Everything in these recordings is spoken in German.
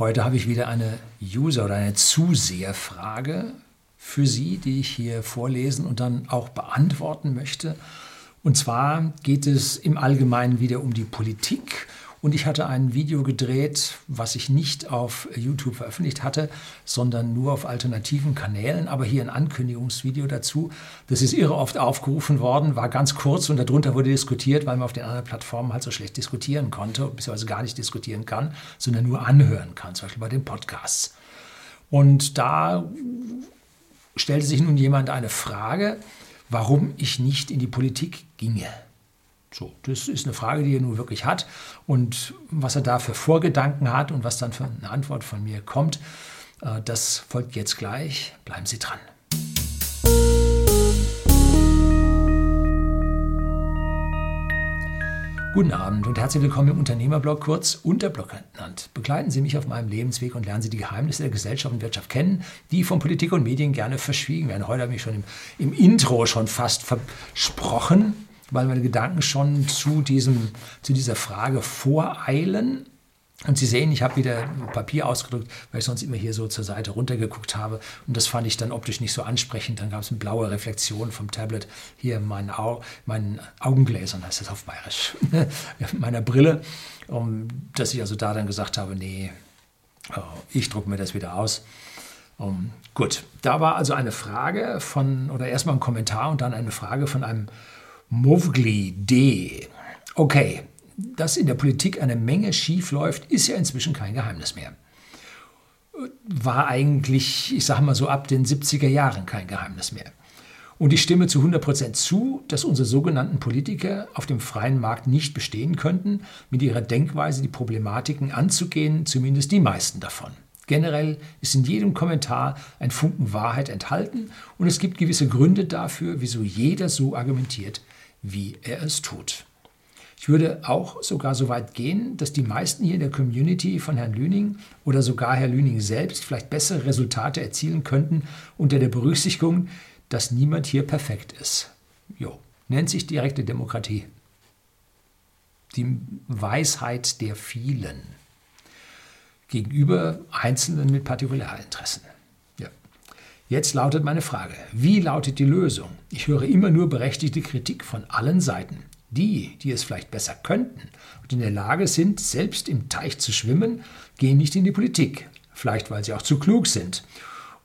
Heute habe ich wieder eine User- oder eine Zuseherfrage für Sie, die ich hier vorlesen und dann auch beantworten möchte. Und zwar geht es im Allgemeinen wieder um die Politik und ich hatte ein Video gedreht, was ich nicht auf YouTube veröffentlicht hatte, sondern nur auf alternativen Kanälen. Aber hier ein Ankündigungsvideo dazu. Das ist irre oft aufgerufen worden, war ganz kurz und darunter wurde diskutiert, weil man auf den anderen Plattformen halt so schlecht diskutieren konnte, beziehungsweise gar nicht diskutieren kann, sondern nur anhören kann, zum Beispiel bei den Podcasts. Und da stellte sich nun jemand eine Frage, warum ich nicht in die Politik ginge. So, das ist eine Frage, die er nun wirklich hat. Und was er da für Vorgedanken hat und was dann für eine Antwort von mir kommt, äh, das folgt jetzt gleich. Bleiben Sie dran. Guten Abend und herzlich willkommen im Unternehmerblog, kurz Unterblog genannt. Begleiten Sie mich auf meinem Lebensweg und lernen Sie die Geheimnisse der Gesellschaft und Wirtschaft kennen, die von Politik und Medien gerne verschwiegen werden. Heute habe ich schon im, im Intro schon fast versprochen, weil meine Gedanken schon zu, diesem, zu dieser Frage voreilen. Und Sie sehen, ich habe wieder Papier ausgedrückt, weil ich sonst immer hier so zur Seite runtergeguckt habe. Und das fand ich dann optisch nicht so ansprechend. Dann gab es eine blaue Reflexion vom Tablet hier in meinen, Au meinen Augengläsern, heißt das auf Bayerisch, meiner Brille. Um, dass ich also da dann gesagt habe, nee, oh, ich drucke mir das wieder aus. Um, gut, da war also eine Frage von, oder erstmal ein Kommentar und dann eine Frage von einem Movgli D. Okay, dass in der Politik eine Menge schief läuft, ist ja inzwischen kein Geheimnis mehr. War eigentlich, ich sage mal so, ab den 70er Jahren kein Geheimnis mehr. Und ich stimme zu 100% zu, dass unsere sogenannten Politiker auf dem freien Markt nicht bestehen könnten, mit ihrer Denkweise die Problematiken anzugehen, zumindest die meisten davon. Generell ist in jedem Kommentar ein Funken Wahrheit enthalten und es gibt gewisse Gründe dafür, wieso jeder so argumentiert, wie er es tut. Ich würde auch sogar so weit gehen, dass die meisten hier in der Community von Herrn Lüning oder sogar Herr Lüning selbst vielleicht bessere Resultate erzielen könnten unter der Berücksichtigung, dass niemand hier perfekt ist. Jo, nennt sich direkte Demokratie. Die Weisheit der vielen gegenüber Einzelnen mit Partikularinteressen. Jetzt lautet meine Frage, wie lautet die Lösung? Ich höre immer nur berechtigte Kritik von allen Seiten. Die, die es vielleicht besser könnten und in der Lage sind, selbst im Teich zu schwimmen, gehen nicht in die Politik. Vielleicht weil sie auch zu klug sind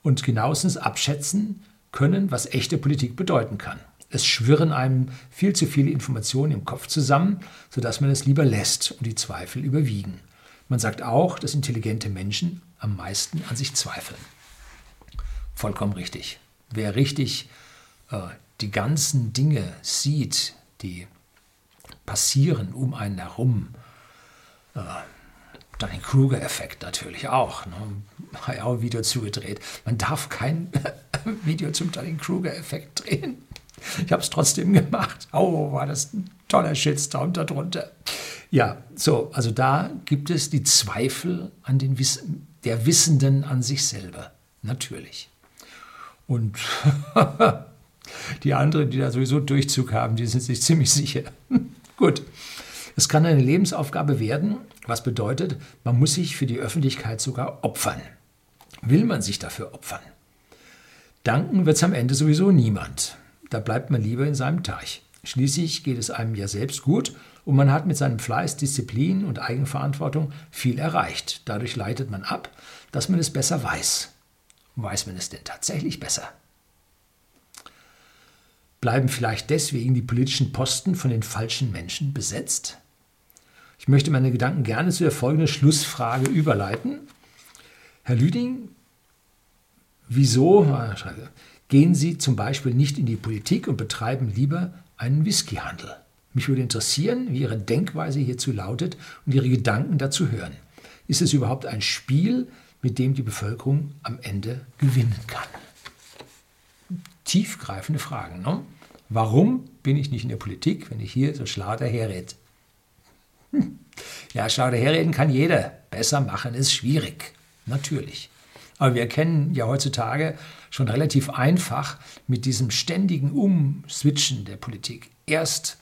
und genauestens abschätzen können, was echte Politik bedeuten kann. Es schwirren einem viel zu viele Informationen im Kopf zusammen, sodass man es lieber lässt und die Zweifel überwiegen. Man sagt auch, dass intelligente Menschen am meisten an sich zweifeln. Vollkommen richtig. Wer richtig äh, die ganzen Dinge sieht, die passieren um einen herum, äh, den Kruger-Effekt natürlich auch. Ne? Habe auch ein Video zugedreht. Man darf kein Video zum Dunning-Kruger-Effekt drehen. Ich habe es trotzdem gemacht. Oh, war das ein toller Shitstorm darunter. Ja, so, also da gibt es die Zweifel an den Wiss der Wissenden an sich selber. Natürlich. Und die anderen, die da sowieso Durchzug haben, die sind sich ziemlich sicher. Gut. Es kann eine Lebensaufgabe werden, was bedeutet, man muss sich für die Öffentlichkeit sogar opfern. Will man sich dafür opfern? Danken wird es am Ende sowieso niemand. Da bleibt man lieber in seinem Teich. Schließlich geht es einem ja selbst gut und man hat mit seinem Fleiß, Disziplin und Eigenverantwortung viel erreicht. Dadurch leitet man ab, dass man es besser weiß. Weiß man es denn tatsächlich besser? Bleiben vielleicht deswegen die politischen Posten von den falschen Menschen besetzt? Ich möchte meine Gedanken gerne zu der folgenden Schlussfrage überleiten. Herr Lüding, wieso ah, gehen Sie zum Beispiel nicht in die Politik und betreiben lieber einen Whiskyhandel? Mich würde interessieren, wie Ihre Denkweise hierzu lautet und Ihre Gedanken dazu hören. Ist es überhaupt ein Spiel, mit dem die Bevölkerung am Ende gewinnen kann. Tiefgreifende Fragen. Ne? Warum bin ich nicht in der Politik, wenn ich hier so schlau daherrede? Hm. Ja, schlau daherreden kann jeder. Besser machen ist schwierig. Natürlich. Aber wir erkennen ja heutzutage schon relativ einfach mit diesem ständigen Umswitchen der Politik. Erst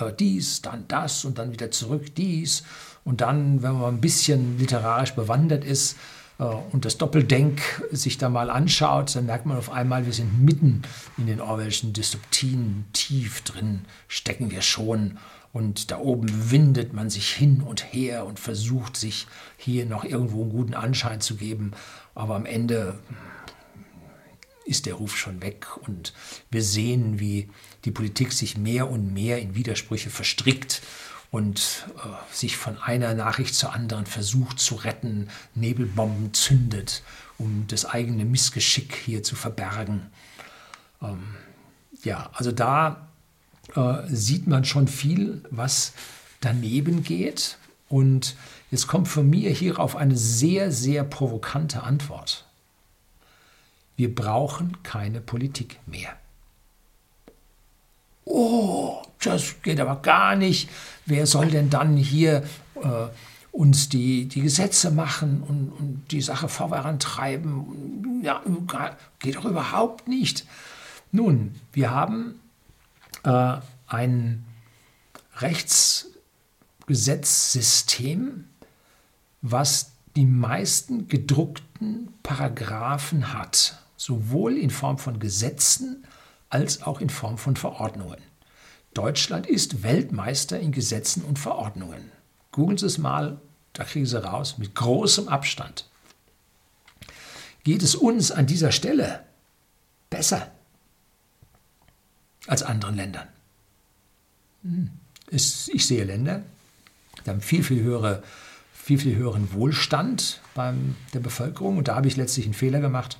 äh, dies, dann das und dann wieder zurück dies. Und dann, wenn man ein bisschen literarisch bewandert ist und das Doppeldenk sich da mal anschaut, dann merkt man auf einmal, wir sind mitten in den Orwellschen Dystopien, tief drin stecken wir schon. Und da oben windet man sich hin und her und versucht sich hier noch irgendwo einen guten Anschein zu geben. Aber am Ende ist der Ruf schon weg und wir sehen, wie die Politik sich mehr und mehr in Widersprüche verstrickt und äh, sich von einer Nachricht zur anderen versucht zu retten, Nebelbomben zündet, um das eigene Missgeschick hier zu verbergen. Ähm, ja, also da äh, sieht man schon viel, was daneben geht. Und jetzt kommt von mir hierauf eine sehr, sehr provokante Antwort. Wir brauchen keine Politik mehr. Oh, das geht aber gar nicht. Wer soll denn dann hier äh, uns die, die Gesetze machen und, und die Sache vorantreiben? Ja, geht doch überhaupt nicht. Nun, wir haben äh, ein Rechtsgesetzsystem, was die meisten gedruckten Paragraphen hat sowohl in Form von Gesetzen als auch in Form von Verordnungen. Deutschland ist Weltmeister in Gesetzen und Verordnungen. Googeln Sie es mal, da kriegen Sie raus, mit großem Abstand. Geht es uns an dieser Stelle besser als anderen Ländern? Hm. Ich sehe Länder, die haben viel, viel, höhere, viel, viel höheren Wohlstand bei der Bevölkerung und da habe ich letztlich einen Fehler gemacht.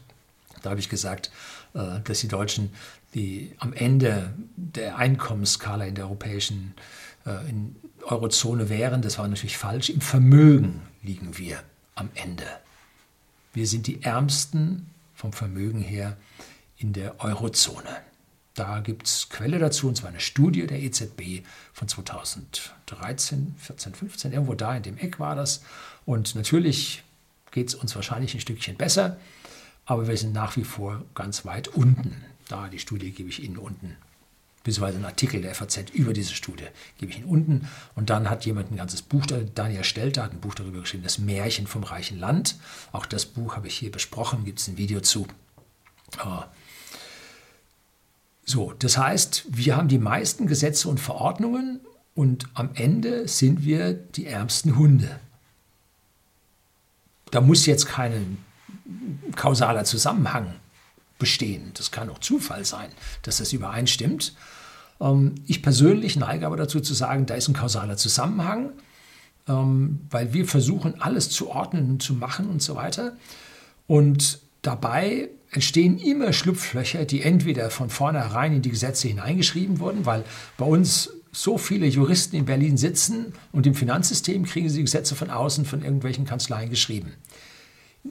Da habe ich gesagt, äh, dass die Deutschen die am Ende der Einkommensskala in der europäischen äh, in Eurozone wären. Das war natürlich falsch. Im Vermögen liegen wir am Ende. Wir sind die Ärmsten vom Vermögen her in der Eurozone. Da gibt es Quelle dazu, und zwar eine Studie der EZB von 2013, 14, 15, irgendwo da in dem Eck war das. Und natürlich geht es uns wahrscheinlich ein Stückchen besser aber wir sind nach wie vor ganz weit unten. Da die Studie gebe ich Ihnen unten, beziehungsweise ein Artikel der FAZ über diese Studie gebe ich Ihnen unten. Und dann hat jemand ein ganzes Buch, Daniel Stelter hat ein Buch darüber geschrieben, das Märchen vom reichen Land. Auch das Buch habe ich hier besprochen, gibt es ein Video zu. So, das heißt, wir haben die meisten Gesetze und Verordnungen und am Ende sind wir die ärmsten Hunde. Da muss jetzt keinen kausaler Zusammenhang bestehen. Das kann auch Zufall sein, dass das übereinstimmt. Ähm, ich persönlich neige aber dazu zu sagen, da ist ein kausaler Zusammenhang, ähm, weil wir versuchen, alles zu ordnen zu machen und so weiter. Und dabei entstehen immer Schlupflöcher, die entweder von vornherein in die Gesetze hineingeschrieben wurden, weil bei uns so viele Juristen in Berlin sitzen und im Finanzsystem kriegen sie Gesetze von außen von irgendwelchen Kanzleien geschrieben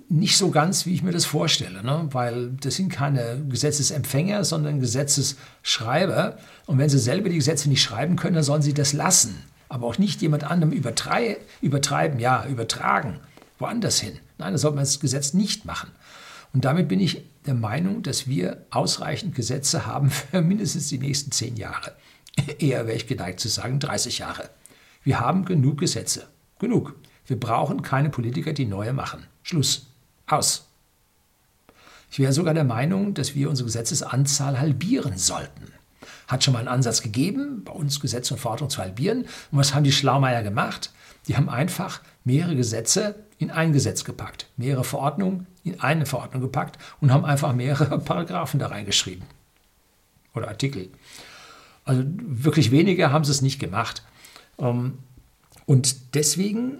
nicht so ganz, wie ich mir das vorstelle, ne? weil das sind keine Gesetzesempfänger, sondern Gesetzesschreiber. Und wenn sie selber die Gesetze nicht schreiben können, dann sollen sie das lassen. Aber auch nicht jemand anderem übertrei übertreiben, ja, übertragen, woanders hin. Nein, da sollte man das Gesetz nicht machen. Und damit bin ich der Meinung, dass wir ausreichend Gesetze haben für mindestens die nächsten zehn Jahre. Eher wäre ich geneigt zu sagen 30 Jahre. Wir haben genug Gesetze. Genug. Wir brauchen keine Politiker, die neue machen. Schluss. Aus. Ich wäre sogar der Meinung, dass wir unsere Gesetzesanzahl halbieren sollten. Hat schon mal einen Ansatz gegeben, bei uns Gesetze und Verordnungen zu halbieren. Und was haben die Schlaumeier gemacht? Die haben einfach mehrere Gesetze in ein Gesetz gepackt, mehrere Verordnungen in eine Verordnung gepackt und haben einfach mehrere Paragraphen da reingeschrieben. Oder Artikel. Also wirklich weniger haben sie es nicht gemacht. Ähm, und deswegen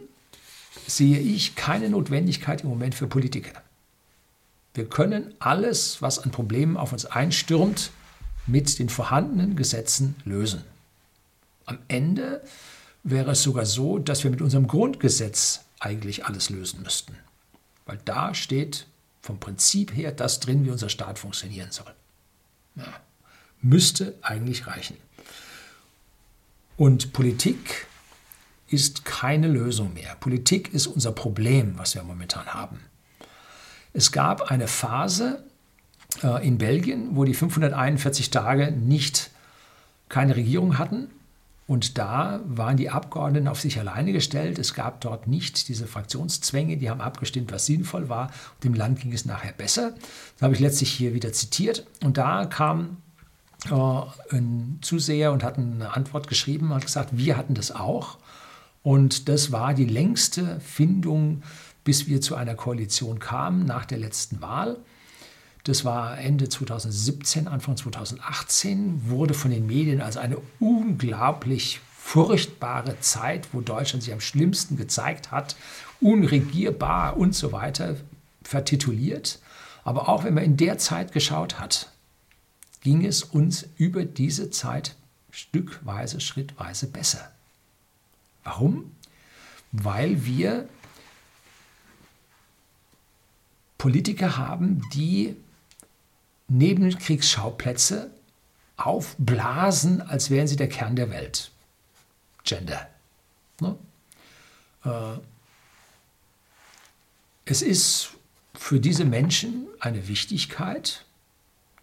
sehe ich keine Notwendigkeit im Moment für Politiker. Wir können alles, was an Problemen auf uns einstürmt, mit den vorhandenen Gesetzen lösen. Am Ende wäre es sogar so, dass wir mit unserem Grundgesetz eigentlich alles lösen müssten. Weil da steht vom Prinzip her das drin, wie unser Staat funktionieren soll. Ja, müsste eigentlich reichen. Und Politik ist keine Lösung mehr. Politik ist unser Problem, was wir momentan haben. Es gab eine Phase äh, in Belgien, wo die 541 Tage nicht keine Regierung hatten. Und da waren die Abgeordneten auf sich alleine gestellt. Es gab dort nicht diese Fraktionszwänge. Die haben abgestimmt, was sinnvoll war. Dem Land ging es nachher besser. Das habe ich letztlich hier wieder zitiert. Und da kam äh, ein Zuseher und hat eine Antwort geschrieben, hat gesagt, wir hatten das auch. Und das war die längste Findung, bis wir zu einer Koalition kamen nach der letzten Wahl. Das war Ende 2017, Anfang 2018, wurde von den Medien als eine unglaublich furchtbare Zeit, wo Deutschland sich am schlimmsten gezeigt hat, unregierbar und so weiter, vertituliert. Aber auch wenn man in der Zeit geschaut hat, ging es uns über diese Zeit stückweise, schrittweise besser. Warum? Weil wir Politiker haben, die Nebenkriegsschauplätze aufblasen, als wären sie der Kern der Welt. Gender. Ne? Äh, es ist für diese Menschen eine Wichtigkeit,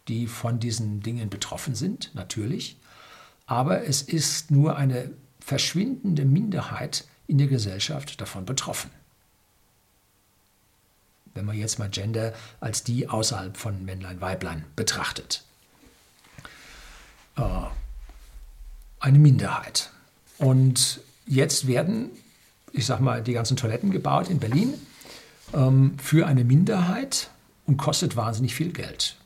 die von diesen Dingen betroffen sind, natürlich, aber es ist nur eine verschwindende Minderheit in der Gesellschaft davon betroffen. Wenn man jetzt mal Gender als die außerhalb von Männlein, Weiblein betrachtet. Äh, eine Minderheit. Und jetzt werden, ich sag mal, die ganzen Toiletten gebaut in Berlin ähm, für eine Minderheit und kostet wahnsinnig viel Geld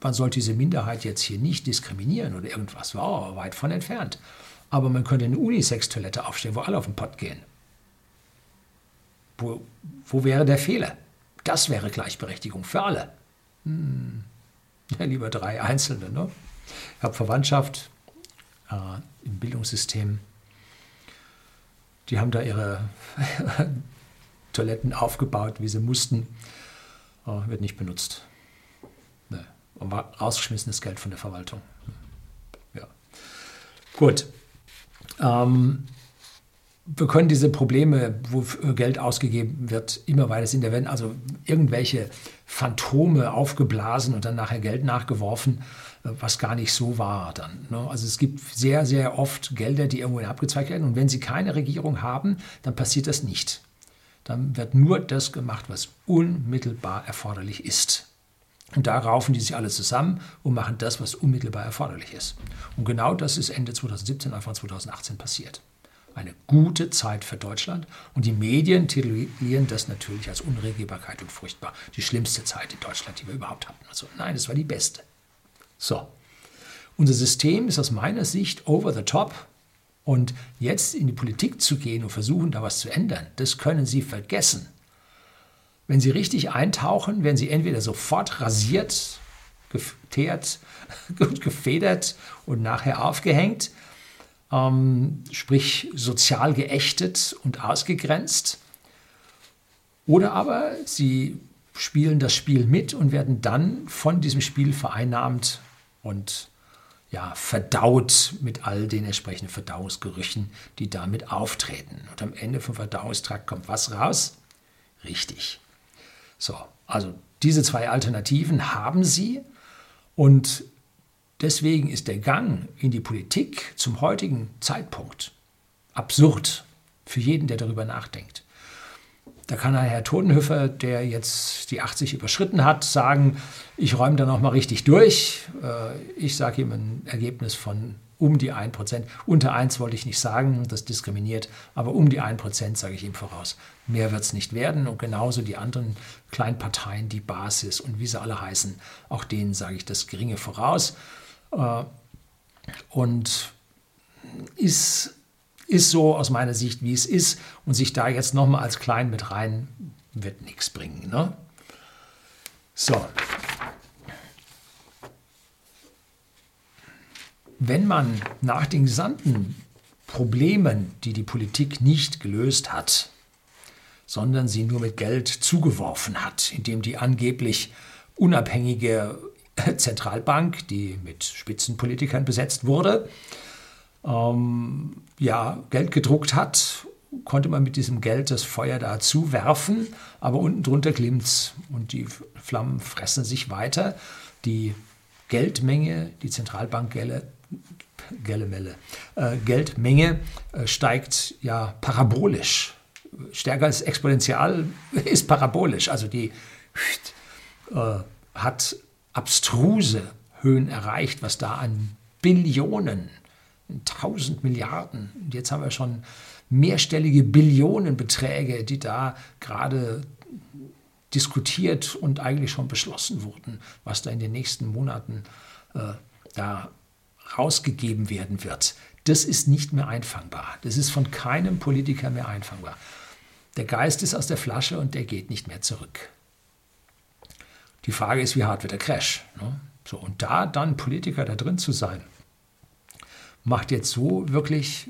man sollte diese Minderheit jetzt hier nicht diskriminieren oder irgendwas, wow, weit von entfernt. Aber man könnte eine Unisex-Toilette aufstellen, wo alle auf den Pott gehen. Wo, wo wäre der Fehler? Das wäre Gleichberechtigung für alle. Hm. Ja, lieber drei Einzelne. Ne? Ich habe Verwandtschaft äh, im Bildungssystem. Die haben da ihre Toiletten aufgebaut, wie sie mussten. Äh, wird nicht benutzt. Nee. Und war rausgeschmissenes Geld von der Verwaltung. Ja. Gut. Ähm, wir können diese Probleme, wo Geld ausgegeben wird, immer weiter sind. Da werden also irgendwelche Phantome aufgeblasen und dann nachher Geld nachgeworfen, äh, was gar nicht so war dann. Ne? Also es gibt sehr, sehr oft Gelder, die irgendwo abgezweigt werden. Und wenn Sie keine Regierung haben, dann passiert das nicht. Dann wird nur das gemacht, was unmittelbar erforderlich ist. Und da raufen die sich alle zusammen und machen das, was unmittelbar erforderlich ist. Und genau das ist Ende 2017, Anfang 2018 passiert. Eine gute Zeit für Deutschland und die Medien titulieren das natürlich als Unregierbarkeit und furchtbar. Die schlimmste Zeit in Deutschland, die wir überhaupt hatten. Also nein, es war die beste. So, unser System ist aus meiner Sicht over the top und jetzt in die Politik zu gehen und versuchen, da was zu ändern, das können Sie vergessen. Wenn Sie richtig eintauchen, werden Sie entweder sofort rasiert, geteert und gefedert und nachher aufgehängt, ähm, sprich sozial geächtet und ausgegrenzt. Oder aber Sie spielen das Spiel mit und werden dann von diesem Spiel vereinnahmt und ja, verdaut mit all den entsprechenden Verdauungsgerüchen, die damit auftreten. Und am Ende vom Verdauungstrakt kommt was raus? Richtig. So, also diese zwei Alternativen haben sie und deswegen ist der Gang in die Politik zum heutigen Zeitpunkt absurd für jeden, der darüber nachdenkt. Da kann Herr Todenhöfer, der jetzt die 80 überschritten hat, sagen, ich räume da noch mal richtig durch. Äh, ich sage ihm ein Ergebnis von um die 1%. Unter 1 wollte ich nicht sagen, das diskriminiert, aber um die 1% sage ich ihm voraus. Mehr wird es nicht werden und genauso die anderen kleinen Parteien, die Basis und wie sie alle heißen, auch denen sage ich das Geringe voraus. Äh, und ist, ist so aus meiner Sicht, wie es ist und sich da jetzt nochmal als klein mit rein, wird nichts bringen. Ne? So, wenn man nach den gesamten Problemen, die die Politik nicht gelöst hat, sondern sie nur mit Geld zugeworfen hat, indem die angeblich unabhängige Zentralbank, die mit Spitzenpolitikern besetzt wurde, ähm, ja, Geld gedruckt hat, konnte man mit diesem Geld das Feuer da zuwerfen, aber unten drunter glimmt und die Flammen fressen sich weiter. Die Geldmenge, die Zentralbankgelder, Geldmenge, äh, Geldmenge äh, steigt ja parabolisch. Stärker als exponentiell ist parabolisch. Also die äh, hat abstruse Höhen erreicht, was da an Billionen, 1000 Milliarden, jetzt haben wir schon mehrstellige Billionenbeträge, die da gerade diskutiert und eigentlich schon beschlossen wurden, was da in den nächsten Monaten äh, da rausgegeben werden wird. Das ist nicht mehr einfangbar. Das ist von keinem Politiker mehr einfangbar. Der Geist ist aus der Flasche und der geht nicht mehr zurück. Die Frage ist, wie hart wird der Crash? Ne? So, und da dann Politiker da drin zu sein, macht jetzt so wirklich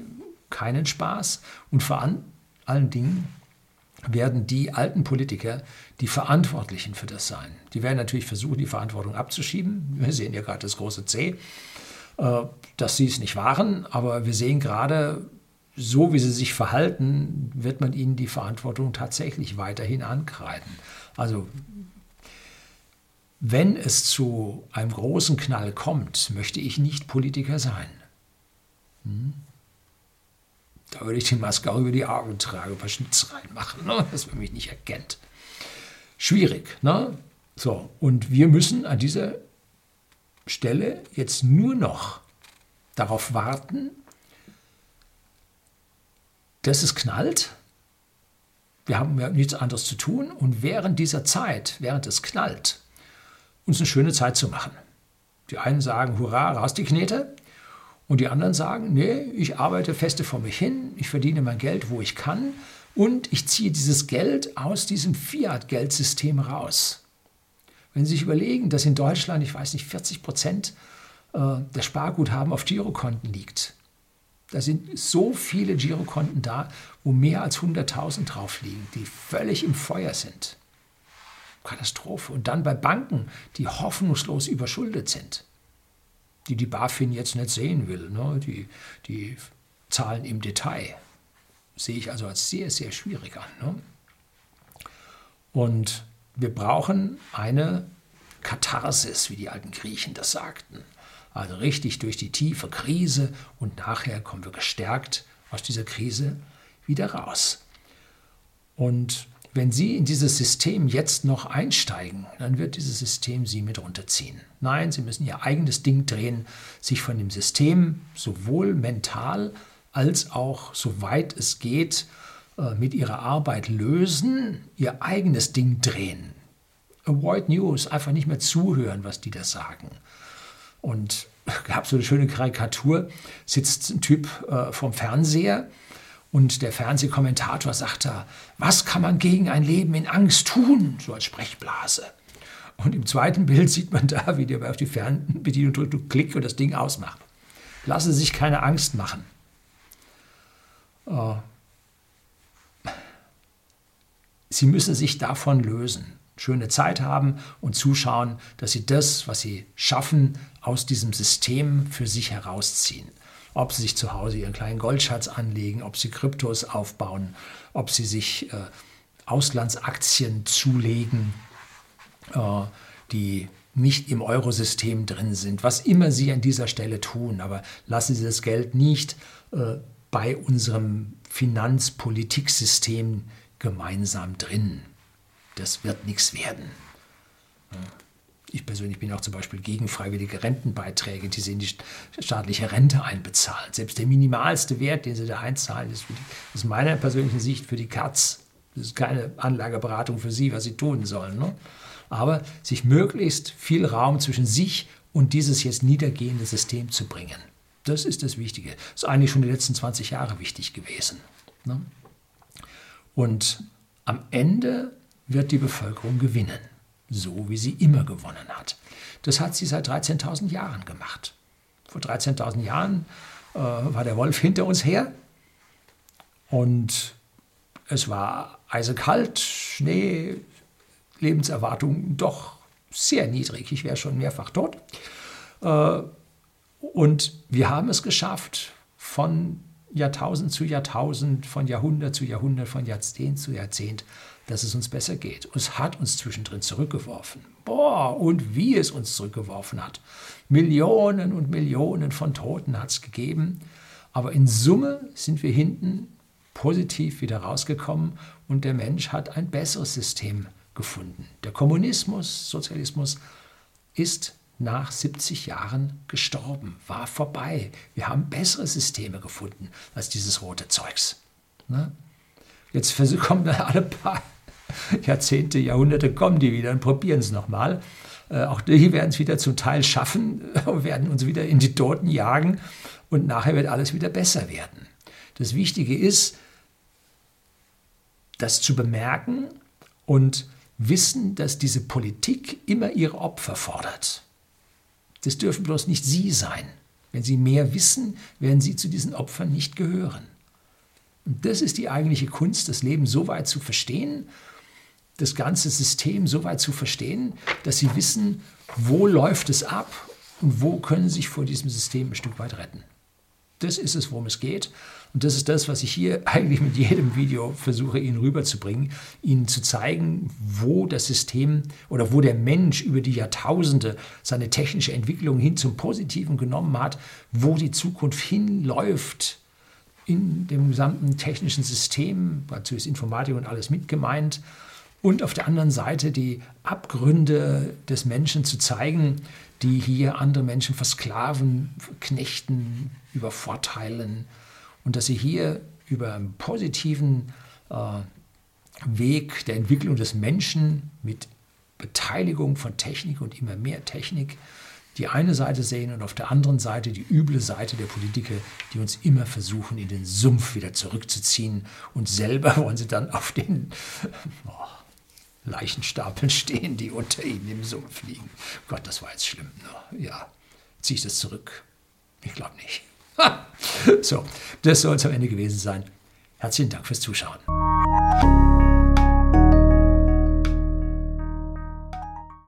keinen Spaß. Und vor allen Dingen werden die alten Politiker die Verantwortlichen für das sein. Die werden natürlich versuchen, die Verantwortung abzuschieben. Wir sehen ja gerade das große C, dass sie es nicht waren, aber wir sehen gerade, so wie sie sich verhalten, wird man ihnen die Verantwortung tatsächlich weiterhin ankreiden. Also wenn es zu einem großen Knall kommt, möchte ich nicht Politiker sein. Hm? Da würde ich die Maske auch über die Augen tragen, ein paar Schnitz reinmachen, ne? dass man mich nicht erkennt. Schwierig. Ne? So, und wir müssen an dieser Stelle jetzt nur noch darauf warten, dass es knallt. Wir haben ja nichts anderes zu tun und während dieser Zeit, während es knallt, uns eine schöne Zeit zu machen. Die einen sagen, hurra, raus die Knete. Und die anderen sagen, nee, ich arbeite feste vor mich hin, ich verdiene mein Geld, wo ich kann und ich ziehe dieses Geld aus diesem Fiat-Geldsystem raus. Wenn Sie sich überlegen, dass in Deutschland, ich weiß nicht, 40 Prozent äh, der Sparguthaben auf Girokonten liegt. Da sind so viele Girokonten da, wo mehr als 100.000 drauf liegen, die völlig im Feuer sind. Katastrophe. Und dann bei Banken, die hoffnungslos überschuldet sind die die BaFin jetzt nicht sehen will. Ne? Die, die Zahlen im Detail sehe ich also als sehr, sehr schwierig an. Ne? Und wir brauchen eine Katharsis, wie die alten Griechen das sagten. Also richtig durch die tiefe Krise und nachher kommen wir gestärkt aus dieser Krise wieder raus. Und wenn Sie in dieses System jetzt noch einsteigen, dann wird dieses System Sie mit runterziehen. Nein, Sie müssen Ihr eigenes Ding drehen, sich von dem System sowohl mental als auch, soweit es geht, mit Ihrer Arbeit lösen, Ihr eigenes Ding drehen. Avoid News, einfach nicht mehr zuhören, was die da sagen. Und gab so eine schöne Karikatur, sitzt ein Typ äh, vom Fernseher, und der Fernsehkommentator sagt da, was kann man gegen ein Leben in Angst tun? So als Sprechblase. Und im zweiten Bild sieht man da, wie der auf die Fernbedienung drückt und klickt und das Ding ausmacht. Lassen Sie sich keine Angst machen. Äh, Sie müssen sich davon lösen. Schöne Zeit haben und zuschauen, dass Sie das, was Sie schaffen, aus diesem System für sich herausziehen ob sie sich zu Hause ihren kleinen Goldschatz anlegen, ob sie Kryptos aufbauen, ob sie sich äh, Auslandsaktien zulegen, äh, die nicht im Eurosystem drin sind, was immer sie an dieser Stelle tun. Aber lassen Sie das Geld nicht äh, bei unserem Finanzpolitiksystem gemeinsam drin. Das wird nichts werden. Ich persönlich bin auch zum Beispiel gegen freiwillige Rentenbeiträge, die sie in die staatliche Rente einbezahlen. Selbst der minimalste Wert, den sie da einzahlen, ist die, aus meiner persönlichen Sicht für die Katz. Das ist keine Anlageberatung für Sie, was Sie tun sollen. Ne? Aber sich möglichst viel Raum zwischen sich und dieses jetzt niedergehende System zu bringen. Das ist das Wichtige. Das ist eigentlich schon die letzten 20 Jahre wichtig gewesen. Ne? Und am Ende wird die Bevölkerung gewinnen so wie sie immer gewonnen hat. Das hat sie seit 13.000 Jahren gemacht. Vor 13.000 Jahren äh, war der Wolf hinter uns her und es war eisekalt, Schnee, Lebenserwartung doch sehr niedrig. Ich wäre schon mehrfach tot. Äh, und wir haben es geschafft, von Jahrtausend zu Jahrtausend, von Jahrhundert zu Jahrhundert, von Jahrzehnt zu Jahrzehnt dass es uns besser geht. Und es hat uns zwischendrin zurückgeworfen. Boah, und wie es uns zurückgeworfen hat. Millionen und Millionen von Toten hat es gegeben. Aber in Summe sind wir hinten positiv wieder rausgekommen und der Mensch hat ein besseres System gefunden. Der Kommunismus, Sozialismus ist nach 70 Jahren gestorben, war vorbei. Wir haben bessere Systeme gefunden als dieses rote Zeugs. Ne? Jetzt kommen alle paar Jahrzehnte, Jahrhunderte, kommen die wieder und probieren es nochmal. Äh, auch die werden es wieder zum Teil schaffen, werden uns wieder in die Toten jagen und nachher wird alles wieder besser werden. Das Wichtige ist, das zu bemerken und wissen, dass diese Politik immer ihre Opfer fordert. Das dürfen bloß nicht Sie sein. Wenn Sie mehr wissen, werden Sie zu diesen Opfern nicht gehören. Und das ist die eigentliche Kunst, das Leben so weit zu verstehen, das ganze System so weit zu verstehen, dass Sie wissen, wo läuft es ab und wo können Sie sich vor diesem System ein Stück weit retten. Das ist es, worum es geht. Und das ist das, was ich hier eigentlich mit jedem Video versuche, Ihnen rüberzubringen, Ihnen zu zeigen, wo das System oder wo der Mensch über die Jahrtausende seine technische Entwicklung hin zum Positiven genommen hat, wo die Zukunft hinläuft in dem gesamten technischen System, dazu ist Informatik und alles mit gemeint, und auf der anderen Seite die Abgründe des Menschen zu zeigen, die hier andere Menschen versklaven, knechten, übervorteilen und dass sie hier über einen positiven äh, Weg der Entwicklung des Menschen mit Beteiligung von Technik und immer mehr Technik die eine Seite sehen und auf der anderen Seite die üble Seite der Politiker, die uns immer versuchen, in den Sumpf wieder zurückzuziehen. Und selber wollen sie dann auf den oh, Leichenstapeln stehen, die unter ihnen im Sumpf liegen. Gott, das war jetzt schlimm. Ne? Ja, ziehe ich das zurück? Ich glaube nicht. so, das soll es am Ende gewesen sein. Herzlichen Dank fürs Zuschauen.